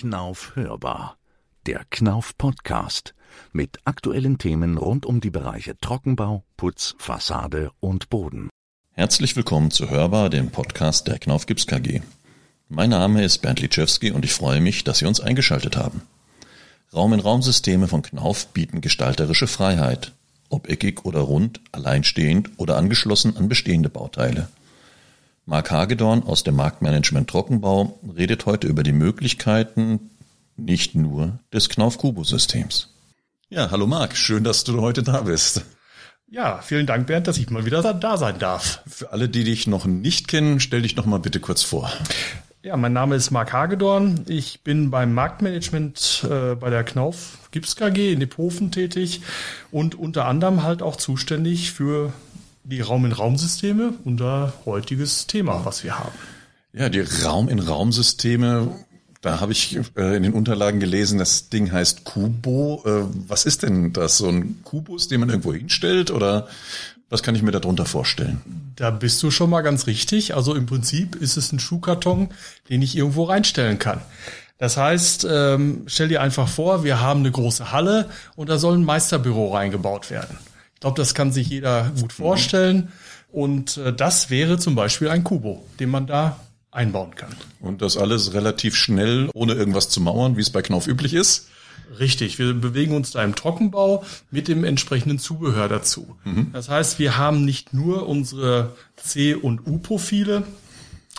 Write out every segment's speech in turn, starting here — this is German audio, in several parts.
Knauf hörbar. Der Knauf Podcast mit aktuellen Themen rund um die Bereiche Trockenbau, Putz, Fassade und Boden. Herzlich willkommen zu Hörbar, dem Podcast der Knauf Gips KG. Mein Name ist Bernd Litschewski und ich freue mich, dass Sie uns eingeschaltet haben. Raum-in-Raum-Systeme von Knauf bieten gestalterische Freiheit, ob eckig oder rund, alleinstehend oder angeschlossen an bestehende Bauteile. Marc Hagedorn aus dem Marktmanagement Trockenbau redet heute über die Möglichkeiten nicht nur des Knauf-Kubo-Systems. Ja, hallo Marc, schön, dass du heute da bist. Ja, vielen Dank, Bernd, dass ich mal wieder da sein darf. Für alle, die dich noch nicht kennen, stell dich noch mal bitte kurz vor. Ja, mein Name ist Marc Hagedorn. Ich bin beim Marktmanagement äh, bei der Knauf Gips KG in Dephofen tätig und unter anderem halt auch zuständig für die Raum-in-Raum-Systeme, unser heutiges Thema, was wir haben. Ja, die Raum-in-Raum-Systeme, da habe ich äh, in den Unterlagen gelesen, das Ding heißt Kubo. Äh, was ist denn das? So ein Kubus, den man irgendwo hinstellt oder was kann ich mir darunter vorstellen? Da bist du schon mal ganz richtig. Also im Prinzip ist es ein Schuhkarton, den ich irgendwo reinstellen kann. Das heißt, ähm, stell dir einfach vor, wir haben eine große Halle und da soll ein Meisterbüro reingebaut werden. Ich glaube, das kann sich jeder gut vorstellen. Und äh, das wäre zum Beispiel ein Kubo, den man da einbauen kann. Und das alles relativ schnell, ohne irgendwas zu mauern, wie es bei Knauf üblich ist? Richtig, wir bewegen uns da im Trockenbau mit dem entsprechenden Zubehör dazu. Mhm. Das heißt, wir haben nicht nur unsere C- und U-Profile,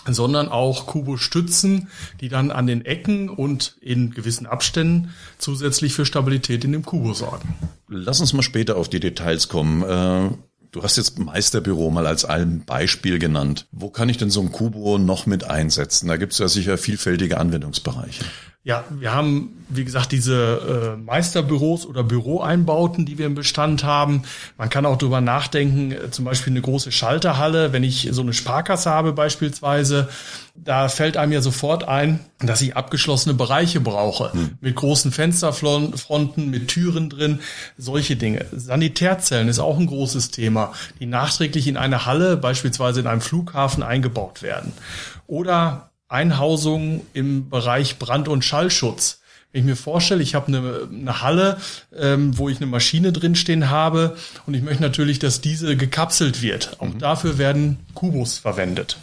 sondern auch Kubo-Stützen, die dann an den Ecken und in gewissen Abständen zusätzlich für Stabilität in dem Kubo sorgen. Lass uns mal später auf die Details kommen. Äh, du hast jetzt Meisterbüro mal als ein Beispiel genannt. Wo kann ich denn so ein Kubo noch mit einsetzen? Da gibt es ja sicher vielfältige Anwendungsbereiche. Ja, wir haben, wie gesagt, diese äh, Meisterbüros oder Büroeinbauten, die wir im Bestand haben. Man kann auch drüber nachdenken, äh, zum Beispiel eine große Schalterhalle, wenn ich so eine Sparkasse habe beispielsweise, da fällt einem ja sofort ein, dass ich abgeschlossene Bereiche brauche, hm. mit großen Fensterfronten, mit Türen drin, solche Dinge. Sanitärzellen ist auch ein großes Thema, die nachträglich in eine Halle, beispielsweise in einem Flughafen eingebaut werden. Oder Einhausung im Bereich Brand- und Schallschutz. Wenn ich mir vorstelle, ich habe eine, eine Halle, ähm, wo ich eine Maschine drinstehen habe und ich möchte natürlich, dass diese gekapselt wird. Auch mhm. dafür werden Kubus verwendet.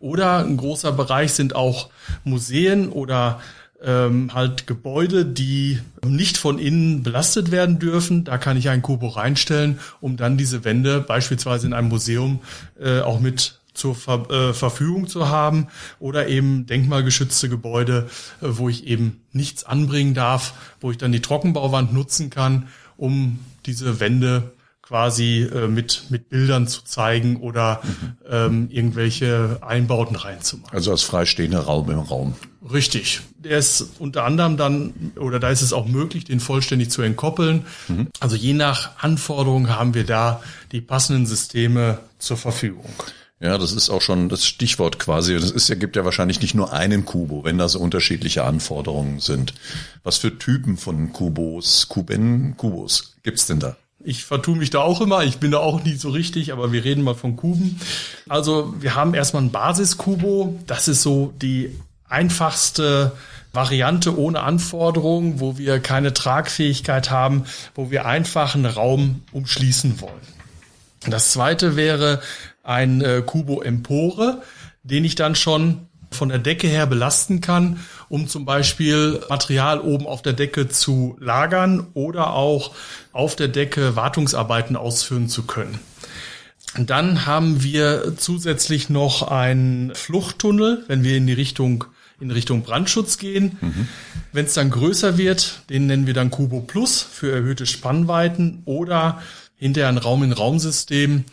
Oder ein großer Bereich sind auch Museen oder ähm, halt Gebäude, die nicht von innen belastet werden dürfen. Da kann ich einen Kubo reinstellen, um dann diese Wände beispielsweise in einem Museum äh, auch mit zur Ver äh, Verfügung zu haben oder eben denkmalgeschützte Gebäude, äh, wo ich eben nichts anbringen darf, wo ich dann die Trockenbauwand nutzen kann, um diese Wände quasi äh, mit, mit Bildern zu zeigen oder ähm, irgendwelche Einbauten reinzumachen. Also als freistehender Raum im Raum. Richtig. Der ist unter anderem dann, oder da ist es auch möglich, den vollständig zu entkoppeln. Mhm. Also je nach Anforderung haben wir da die passenden Systeme zur Verfügung. Ja, das ist auch schon das Stichwort quasi. Es ist ja, gibt ja wahrscheinlich nicht nur einen Kubo, wenn da so unterschiedliche Anforderungen sind. Was für Typen von Kubos, Kuben, Kubos gibt's denn da? Ich vertue mich da auch immer, ich bin da auch nie so richtig, aber wir reden mal von Kuben. Also wir haben erstmal ein Basiskubo, das ist so die einfachste Variante ohne Anforderungen, wo wir keine Tragfähigkeit haben, wo wir einfach einen Raum umschließen wollen. Das zweite wäre ein äh, Kubo Empore, den ich dann schon von der Decke her belasten kann, um zum Beispiel Material oben auf der Decke zu lagern oder auch auf der Decke Wartungsarbeiten ausführen zu können. Dann haben wir zusätzlich noch einen Fluchttunnel, wenn wir in die Richtung in Richtung Brandschutz gehen. Mhm. Wenn es dann größer wird, den nennen wir dann Kubo Plus für erhöhte Spannweiten oder hinterher ein Raum-in-Raum-System,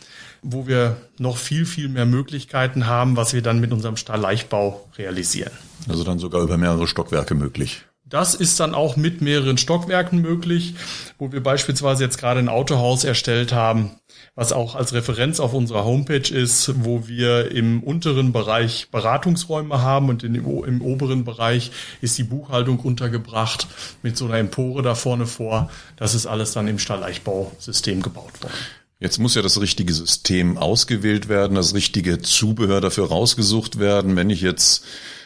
wo wir noch viel, viel mehr Möglichkeiten haben, was wir dann mit unserem Stahlleichtbau realisieren. Also dann sogar über mehrere Stockwerke möglich. Das ist dann auch mit mehreren Stockwerken möglich, wo wir beispielsweise jetzt gerade ein Autohaus erstellt haben, was auch als Referenz auf unserer Homepage ist, wo wir im unteren Bereich Beratungsräume haben und in, im oberen Bereich ist die Buchhaltung untergebracht mit so einer Empore da vorne vor. Das ist alles dann im Stahlleichtbausystem gebaut worden. Jetzt muss ja das richtige System ausgewählt werden, das richtige Zubehör dafür rausgesucht werden. Wenn ich jetzt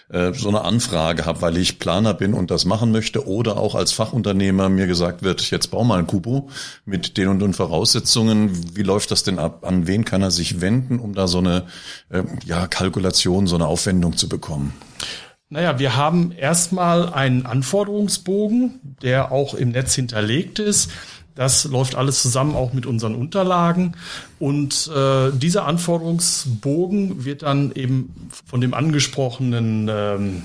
äh, so eine Anfrage habe, weil ich Planer bin und das machen möchte oder auch als Fachunternehmer mir gesagt wird, jetzt bau mal ein Kubo mit den und den Voraussetzungen. Wie läuft das denn ab? An wen kann er sich wenden, um da so eine äh, ja, Kalkulation, so eine Aufwendung zu bekommen? Naja, wir haben erstmal einen Anforderungsbogen, der auch im Netz hinterlegt ist. Das läuft alles zusammen auch mit unseren Unterlagen. Und äh, dieser Anforderungsbogen wird dann eben von dem angesprochenen, ähm,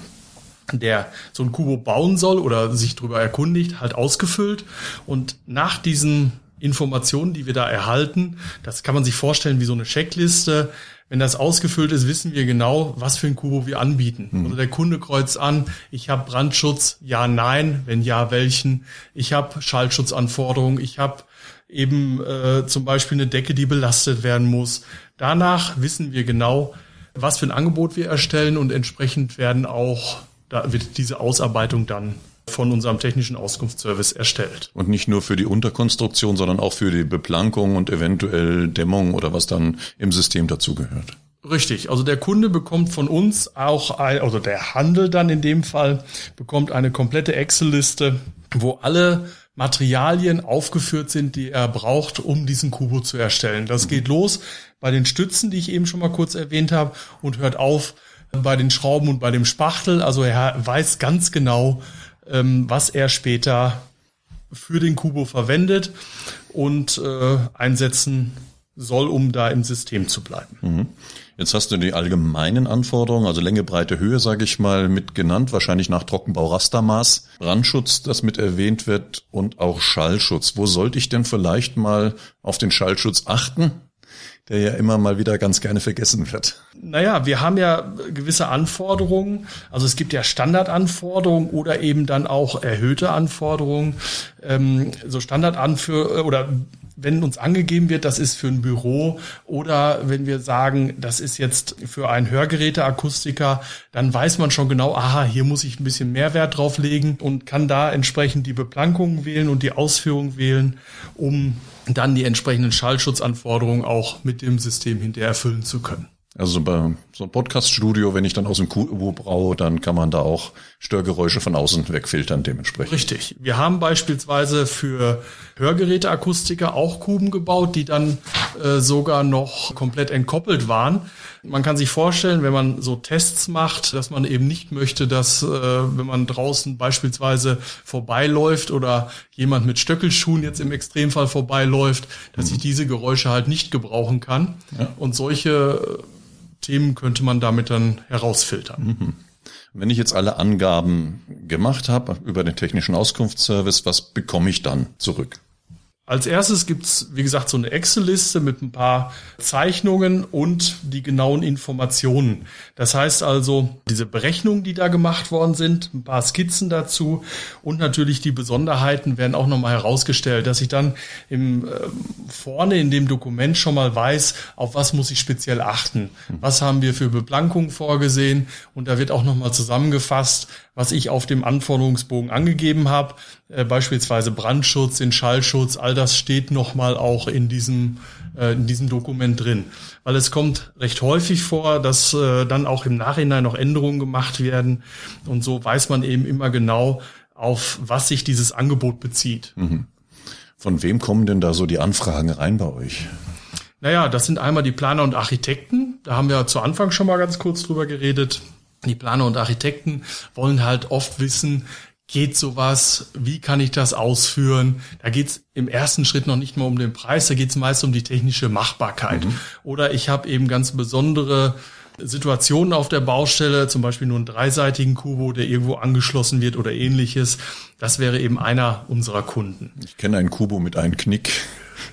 der so ein Kubo bauen soll oder sich darüber erkundigt, halt ausgefüllt. Und nach diesen Informationen, die wir da erhalten, das kann man sich vorstellen wie so eine Checkliste, wenn das ausgefüllt ist, wissen wir genau, was für ein Kubo wir anbieten. Mhm. Also der Kunde kreuzt an, ich habe Brandschutz, ja, nein, wenn ja, welchen. Ich habe Schallschutzanforderungen, ich habe eben äh, zum Beispiel eine Decke, die belastet werden muss. Danach wissen wir genau, was für ein Angebot wir erstellen und entsprechend werden auch, da wird diese Ausarbeitung dann von unserem technischen Auskunftsservice erstellt. Und nicht nur für die Unterkonstruktion, sondern auch für die Beplankung und eventuell Dämmung oder was dann im System dazugehört. Richtig, also der Kunde bekommt von uns auch, ein, also der Handel dann in dem Fall, bekommt eine komplette Excel-Liste, wo alle Materialien aufgeführt sind, die er braucht, um diesen Kubo zu erstellen. Das geht los bei den Stützen, die ich eben schon mal kurz erwähnt habe, und hört auf bei den Schrauben und bei dem Spachtel. Also er weiß ganz genau, ähm, was er später für den Kubo verwendet und äh, einsetzen soll, um da im System zu bleiben. Mhm. Jetzt hast du die allgemeinen Anforderungen, also Länge, Breite, Höhe, sage ich mal, mit genannt, wahrscheinlich nach Trockenbau-Rastermaß, Brandschutz, das mit erwähnt wird und auch Schallschutz. Wo sollte ich denn vielleicht mal auf den Schallschutz achten? Der ja immer mal wieder ganz gerne vergessen wird. Naja, wir haben ja gewisse Anforderungen. Also es gibt ja Standardanforderungen oder eben dann auch erhöhte Anforderungen. Ähm, so Standardanführ oder wenn uns angegeben wird, das ist für ein Büro oder wenn wir sagen, das ist jetzt für einen Hörgeräteakustiker, dann weiß man schon genau, aha, hier muss ich ein bisschen mehr Wert drauf legen und kann da entsprechend die Beplankung wählen und die Ausführung wählen, um dann die entsprechenden Schallschutzanforderungen auch mit dem System hinterher erfüllen zu können. Also bei so einem Podcast-Studio, wenn ich dann aus dem Kubo braue, dann kann man da auch Störgeräusche von außen wegfiltern dementsprechend. Richtig. Wir haben beispielsweise für Hörgeräteakustiker auch Kuben gebaut, die dann äh, sogar noch komplett entkoppelt waren. Man kann sich vorstellen, wenn man so Tests macht, dass man eben nicht möchte, dass äh, wenn man draußen beispielsweise vorbeiläuft oder jemand mit Stöckelschuhen jetzt im Extremfall vorbeiläuft, dass mhm. ich diese Geräusche halt nicht gebrauchen kann. Ja. Und solche Themen könnte man damit dann herausfiltern. Mhm. Wenn ich jetzt alle Angaben gemacht habe über den technischen Auskunftsservice, was bekomme ich dann zurück? Als erstes gibt's wie gesagt, so eine Excel-Liste mit ein paar Zeichnungen und die genauen Informationen. Das heißt also, diese Berechnungen, die da gemacht worden sind, ein paar Skizzen dazu und natürlich die Besonderheiten werden auch nochmal herausgestellt, dass ich dann im, äh, vorne in dem Dokument schon mal weiß, auf was muss ich speziell achten. Was haben wir für Beplankung vorgesehen? Und da wird auch nochmal zusammengefasst, was ich auf dem Anforderungsbogen angegeben habe, äh, beispielsweise Brandschutz, den Schallschutz, all das steht nochmal auch in diesem, äh, in diesem Dokument drin. Weil es kommt recht häufig vor, dass äh, dann auch im Nachhinein noch Änderungen gemacht werden und so weiß man eben immer genau, auf was sich dieses Angebot bezieht. Mhm. Von wem kommen denn da so die Anfragen rein bei euch? Naja, das sind einmal die Planer und Architekten. Da haben wir zu Anfang schon mal ganz kurz drüber geredet. Die Planer und Architekten wollen halt oft wissen, geht sowas, wie kann ich das ausführen? Da geht's im ersten Schritt noch nicht mal um den Preis, da geht's meist um die technische Machbarkeit. Mhm. Oder ich habe eben ganz besondere Situationen auf der Baustelle, zum Beispiel nur einen dreiseitigen Kubo, der irgendwo angeschlossen wird oder ähnliches. Das wäre eben einer unserer Kunden. Ich kenne einen Kubo mit einem Knick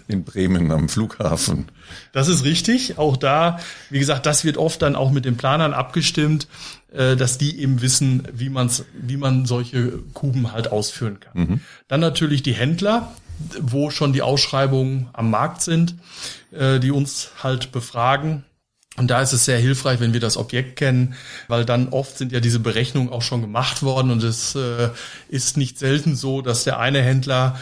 in Bremen am Flughafen. Das ist richtig. Auch da, wie gesagt, das wird oft dann auch mit den Planern abgestimmt, äh, dass die eben wissen, wie man's, wie man solche Kuben halt ausführen kann. Mhm. Dann natürlich die Händler, wo schon die Ausschreibungen am Markt sind, äh, die uns halt befragen. Und da ist es sehr hilfreich, wenn wir das Objekt kennen, weil dann oft sind ja diese Berechnungen auch schon gemacht worden und es äh, ist nicht selten so, dass der eine Händler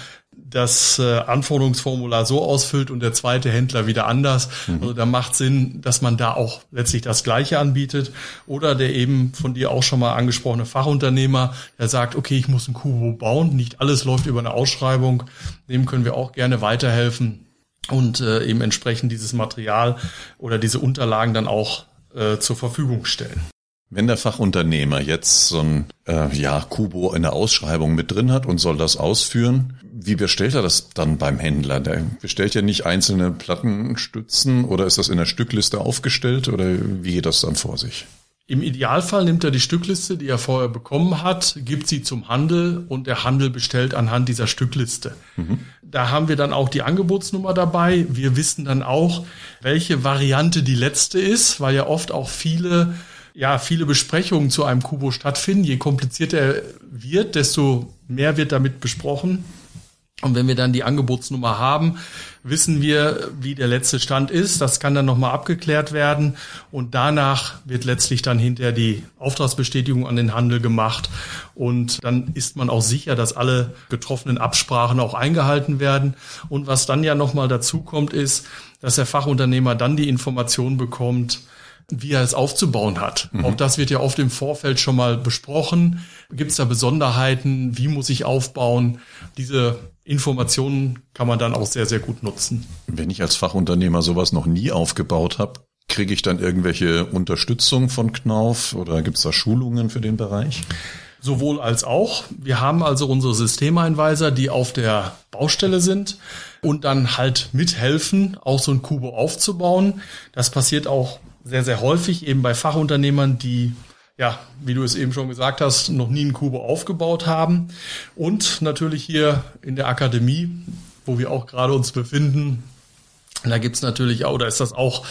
das äh, Anforderungsformular so ausfüllt und der zweite Händler wieder anders. Mhm. Also da macht Sinn, dass man da auch letztlich das Gleiche anbietet. Oder der eben von dir auch schon mal angesprochene Fachunternehmer, der sagt, okay, ich muss ein Kubo bauen, nicht alles läuft über eine Ausschreibung. Dem können wir auch gerne weiterhelfen und äh, eben entsprechend dieses Material oder diese Unterlagen dann auch äh, zur Verfügung stellen. Wenn der Fachunternehmer jetzt so ein äh, ja, Kubo in der Ausschreibung mit drin hat und soll das ausführen, wie bestellt er das dann beim Händler? Der bestellt ja nicht einzelne Plattenstützen oder ist das in der Stückliste aufgestellt oder wie geht das dann vor sich? Im Idealfall nimmt er die Stückliste, die er vorher bekommen hat, gibt sie zum Handel und der Handel bestellt anhand dieser Stückliste. Mhm. Da haben wir dann auch die Angebotsnummer dabei. Wir wissen dann auch, welche Variante die letzte ist, weil ja oft auch viele ja, viele Besprechungen zu einem Kubo stattfinden. Je komplizierter er wird, desto mehr wird damit besprochen. Und wenn wir dann die Angebotsnummer haben, wissen wir, wie der letzte Stand ist. Das kann dann nochmal abgeklärt werden. Und danach wird letztlich dann hinterher die Auftragsbestätigung an den Handel gemacht. Und dann ist man auch sicher, dass alle getroffenen Absprachen auch eingehalten werden. Und was dann ja nochmal dazu kommt, ist, dass der Fachunternehmer dann die Information bekommt, wie er es aufzubauen hat. Mhm. Auch das wird ja oft im Vorfeld schon mal besprochen. Gibt es da Besonderheiten? Wie muss ich aufbauen? Diese Informationen kann man dann auch sehr, sehr gut nutzen. Wenn ich als Fachunternehmer sowas noch nie aufgebaut habe, kriege ich dann irgendwelche Unterstützung von Knauf oder gibt es da Schulungen für den Bereich? Sowohl als auch. Wir haben also unsere Systemeinweiser, die auf der Baustelle sind und dann halt mithelfen, auch so ein Kubo aufzubauen. Das passiert auch sehr, sehr häufig eben bei Fachunternehmern, die ja, wie du es eben schon gesagt hast, noch nie einen Kubo aufgebaut haben. Und natürlich hier in der Akademie, wo wir auch gerade uns befinden, da gibt's natürlich auch, oder ist das auch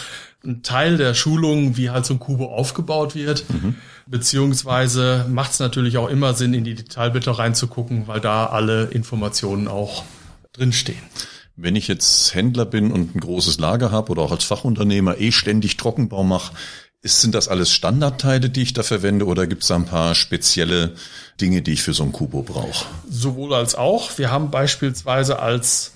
ein Teil der Schulung, wie halt so ein Kubo aufgebaut wird. Mhm. Beziehungsweise macht es natürlich auch immer Sinn, in die Detailblätter reinzugucken, weil da alle Informationen auch drinstehen. Wenn ich jetzt Händler bin und ein großes Lager habe oder auch als Fachunternehmer eh ständig Trockenbau mache, ist, sind das alles Standardteile, die ich da verwende oder gibt es da ein paar spezielle Dinge, die ich für so ein Kubo brauche? Sowohl als auch. Wir haben beispielsweise als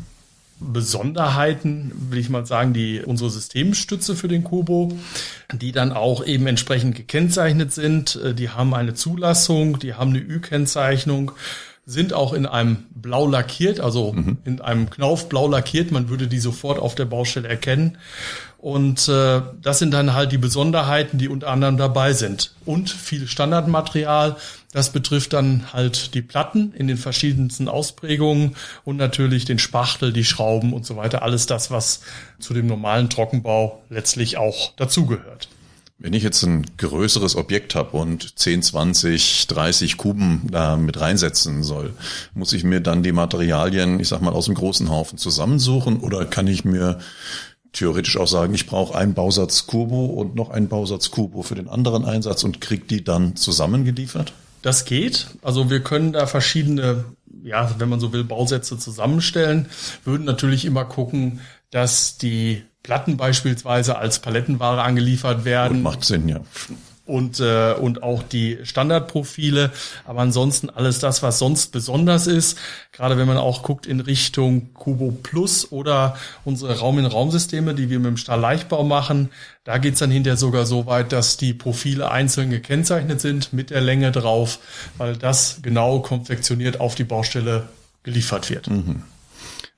Besonderheiten, will ich mal sagen, die unsere Systemstütze für den Kubo, die dann auch eben entsprechend gekennzeichnet sind. Die haben eine Zulassung, die haben eine Ü-Kennzeichnung sind auch in einem blau lackiert, also mhm. in einem Knauf blau lackiert. Man würde die sofort auf der Baustelle erkennen. Und äh, das sind dann halt die Besonderheiten, die unter anderem dabei sind. Und viel Standardmaterial. Das betrifft dann halt die Platten in den verschiedensten Ausprägungen und natürlich den Spachtel, die Schrauben und so weiter. Alles das, was zu dem normalen Trockenbau letztlich auch dazugehört. Wenn ich jetzt ein größeres Objekt habe und 10, 20, 30 Kuben da mit reinsetzen soll, muss ich mir dann die Materialien, ich sag mal, aus dem großen Haufen zusammensuchen oder kann ich mir theoretisch auch sagen, ich brauche einen Bausatz Kubo und noch einen Bausatz Kubo für den anderen Einsatz und krieg die dann zusammengeliefert? Das geht. Also wir können da verschiedene, ja, wenn man so will, Bausätze zusammenstellen, würden natürlich immer gucken, dass die Platten beispielsweise als Palettenware angeliefert werden. Und macht Sinn, ja. Und, äh, und auch die Standardprofile. Aber ansonsten alles das, was sonst besonders ist. Gerade wenn man auch guckt in Richtung Kubo Plus oder unsere Raum-in-Raum-Systeme, die wir mit dem Stahlleichtbau machen. Da geht's dann hinterher sogar so weit, dass die Profile einzeln gekennzeichnet sind mit der Länge drauf, weil das genau konfektioniert auf die Baustelle geliefert wird. Mhm.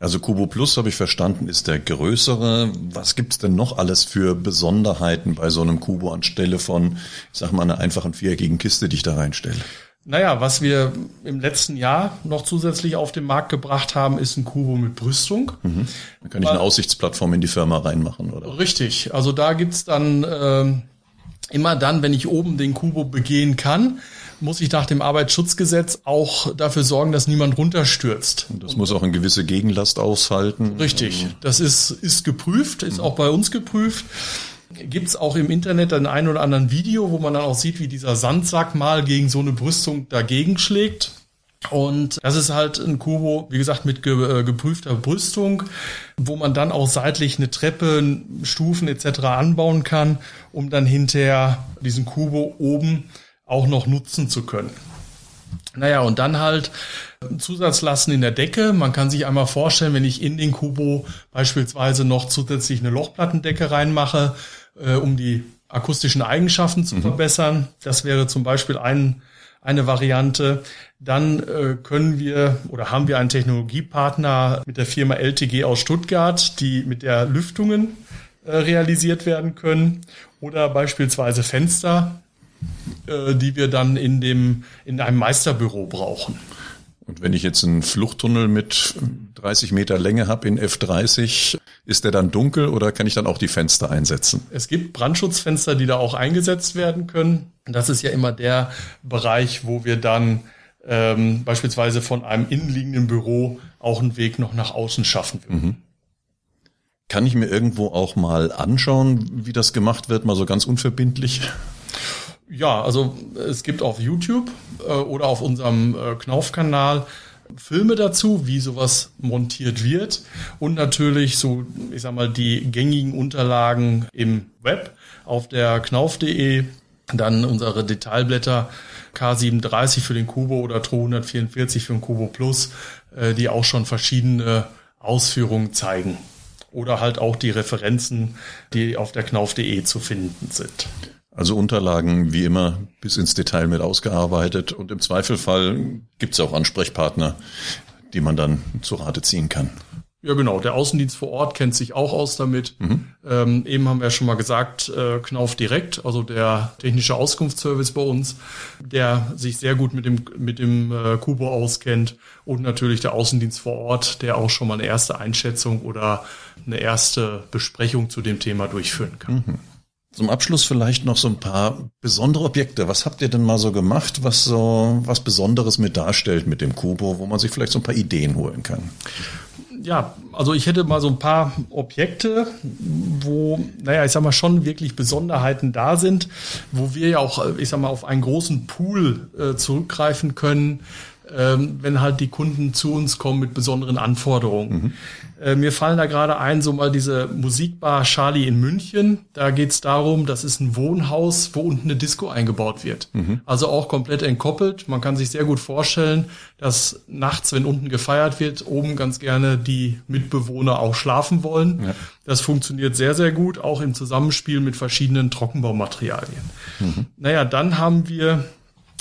Also Kubo Plus, habe ich verstanden, ist der größere. Was gibt's denn noch alles für Besonderheiten bei so einem Kubo anstelle von, ich sag mal, einer einfachen viereckigen Kiste, die ich da reinstelle? Naja, was wir im letzten Jahr noch zusätzlich auf den Markt gebracht haben, ist ein Kubo mit Brüstung. Mhm. Dann kann ich eine Aussichtsplattform in die Firma reinmachen, oder? Richtig. Also da gibt's dann äh, immer dann, wenn ich oben den Kubo begehen kann, muss ich nach dem Arbeitsschutzgesetz auch dafür sorgen, dass niemand runterstürzt. Und das muss auch eine gewisse Gegenlast aushalten. Richtig. Das ist, ist geprüft, ist auch bei uns geprüft. Gibt's auch im Internet ein ein oder anderen Video, wo man dann auch sieht, wie dieser Sandsack mal gegen so eine Brüstung dagegen schlägt. Und das ist halt ein Kubo, wie gesagt, mit ge äh, geprüfter Brüstung, wo man dann auch seitlich eine Treppe, Stufen etc. anbauen kann, um dann hinterher diesen Kubo oben auch noch nutzen zu können. Naja, und dann halt Zusatzlasten in der Decke. Man kann sich einmal vorstellen, wenn ich in den Kubo beispielsweise noch zusätzlich eine Lochplattendecke reinmache, äh, um die akustischen Eigenschaften zu mhm. verbessern. Das wäre zum Beispiel ein, eine Variante. Dann äh, können wir oder haben wir einen Technologiepartner mit der Firma LTG aus Stuttgart, die mit der Lüftungen äh, realisiert werden können. Oder beispielsweise Fenster, äh, die wir dann in dem in einem Meisterbüro brauchen. Und wenn ich jetzt einen Fluchttunnel mit 30 Meter Länge habe in F30, ist der dann dunkel oder kann ich dann auch die Fenster einsetzen? Es gibt Brandschutzfenster, die da auch eingesetzt werden können. Das ist ja immer der Bereich, wo wir dann ähm, beispielsweise von einem innenliegenden Büro auch einen Weg noch nach außen schaffen würden. Mhm. Kann ich mir irgendwo auch mal anschauen, wie das gemacht wird, mal so ganz unverbindlich? Ja, also es gibt auf YouTube äh, oder auf unserem äh, Knauf-Kanal Filme dazu, wie sowas montiert wird und natürlich so, ich sag mal, die gängigen Unterlagen im Web auf der knauf.de, dann unsere Detailblätter K37 für den Kubo oder Tro 144 für den Kubo Plus, äh, die auch schon verschiedene Ausführungen zeigen. Oder halt auch die Referenzen, die auf der knauf.de zu finden sind. Also Unterlagen wie immer bis ins Detail mit ausgearbeitet und im Zweifelfall gibt es auch Ansprechpartner, die man dann zu Rate ziehen kann. Ja, genau. Der Außendienst vor Ort kennt sich auch aus damit. Mhm. Ähm, eben haben wir ja schon mal gesagt, äh, Knauf direkt, also der technische Auskunftsservice bei uns, der sich sehr gut mit dem, mit dem äh, Kubo auskennt und natürlich der Außendienst vor Ort, der auch schon mal eine erste Einschätzung oder eine erste Besprechung zu dem Thema durchführen kann. Mhm. Zum Abschluss vielleicht noch so ein paar besondere Objekte. Was habt ihr denn mal so gemacht, was so was Besonderes mit darstellt mit dem Kubo, wo man sich vielleicht so ein paar Ideen holen kann? Ja, also ich hätte mal so ein paar Objekte, wo, naja, ich sag mal, schon wirklich Besonderheiten da sind, wo wir ja auch, ich sag mal, auf einen großen Pool äh, zurückgreifen können, ähm, wenn halt die Kunden zu uns kommen mit besonderen Anforderungen. Mhm. Äh, mir fallen da gerade ein, so mal diese Musikbar Charlie in München. Da geht es darum, das ist ein Wohnhaus, wo unten eine Disco eingebaut wird. Mhm. Also auch komplett entkoppelt. Man kann sich sehr gut vorstellen, dass nachts, wenn unten gefeiert wird, oben ganz gerne die Mitbewohner auch schlafen wollen. Ja. Das funktioniert sehr, sehr gut, auch im Zusammenspiel mit verschiedenen Trockenbaumaterialien. Mhm. Naja, dann haben wir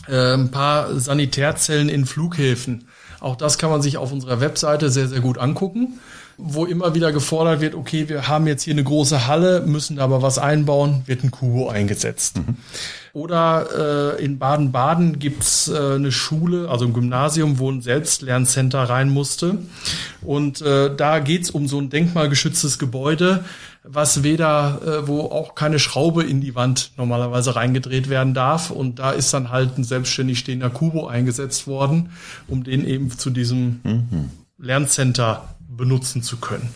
äh, ein paar Sanitärzellen in Flughäfen. Auch das kann man sich auf unserer Webseite sehr, sehr gut angucken wo immer wieder gefordert wird, okay, wir haben jetzt hier eine große Halle, müssen da aber was einbauen, wird ein Kubo eingesetzt. Mhm. Oder äh, in Baden-Baden gibt's äh, eine Schule, also ein Gymnasium, wo ein Selbstlerncenter rein musste. Und äh, da geht's um so ein denkmalgeschütztes Gebäude, was weder, äh, wo auch keine Schraube in die Wand normalerweise reingedreht werden darf. Und da ist dann halt ein selbstständig stehender Kubo eingesetzt worden, um den eben zu diesem mhm. Lerncenter benutzen zu können.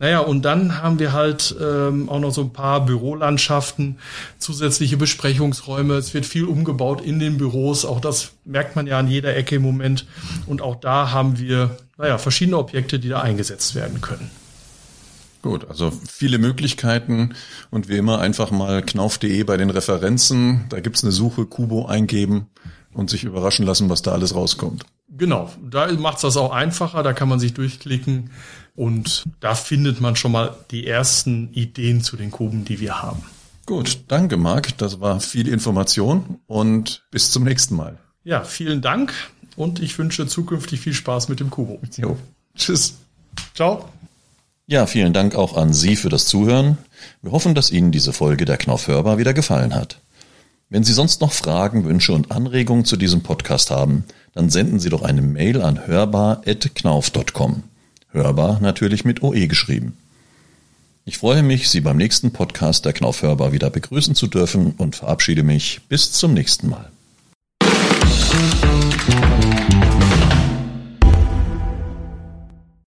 Naja, und dann haben wir halt ähm, auch noch so ein paar Bürolandschaften, zusätzliche Besprechungsräume. Es wird viel umgebaut in den Büros. Auch das merkt man ja an jeder Ecke im Moment. Und auch da haben wir, naja, verschiedene Objekte, die da eingesetzt werden können. Gut, also viele Möglichkeiten und wie immer einfach mal knauf.de bei den Referenzen. Da gibt's eine Suche, Kubo eingeben und sich überraschen lassen, was da alles rauskommt. Genau, da macht's das auch einfacher, da kann man sich durchklicken und da findet man schon mal die ersten Ideen zu den Kuben, die wir haben. Gut, danke Marc, das war viel Information und bis zum nächsten Mal. Ja, vielen Dank und ich wünsche zukünftig viel Spaß mit dem Kubo. Jo. Tschüss. Ciao. Ja, vielen Dank auch an Sie für das Zuhören. Wir hoffen, dass Ihnen diese Folge der Knauf hörbar wieder gefallen hat. Wenn Sie sonst noch Fragen, Wünsche und Anregungen zu diesem Podcast haben, dann senden Sie doch eine Mail an hörbar.knauf.com. Hörbar natürlich mit OE geschrieben. Ich freue mich, Sie beim nächsten Podcast der Knauf Hörbar wieder begrüßen zu dürfen und verabschiede mich bis zum nächsten Mal.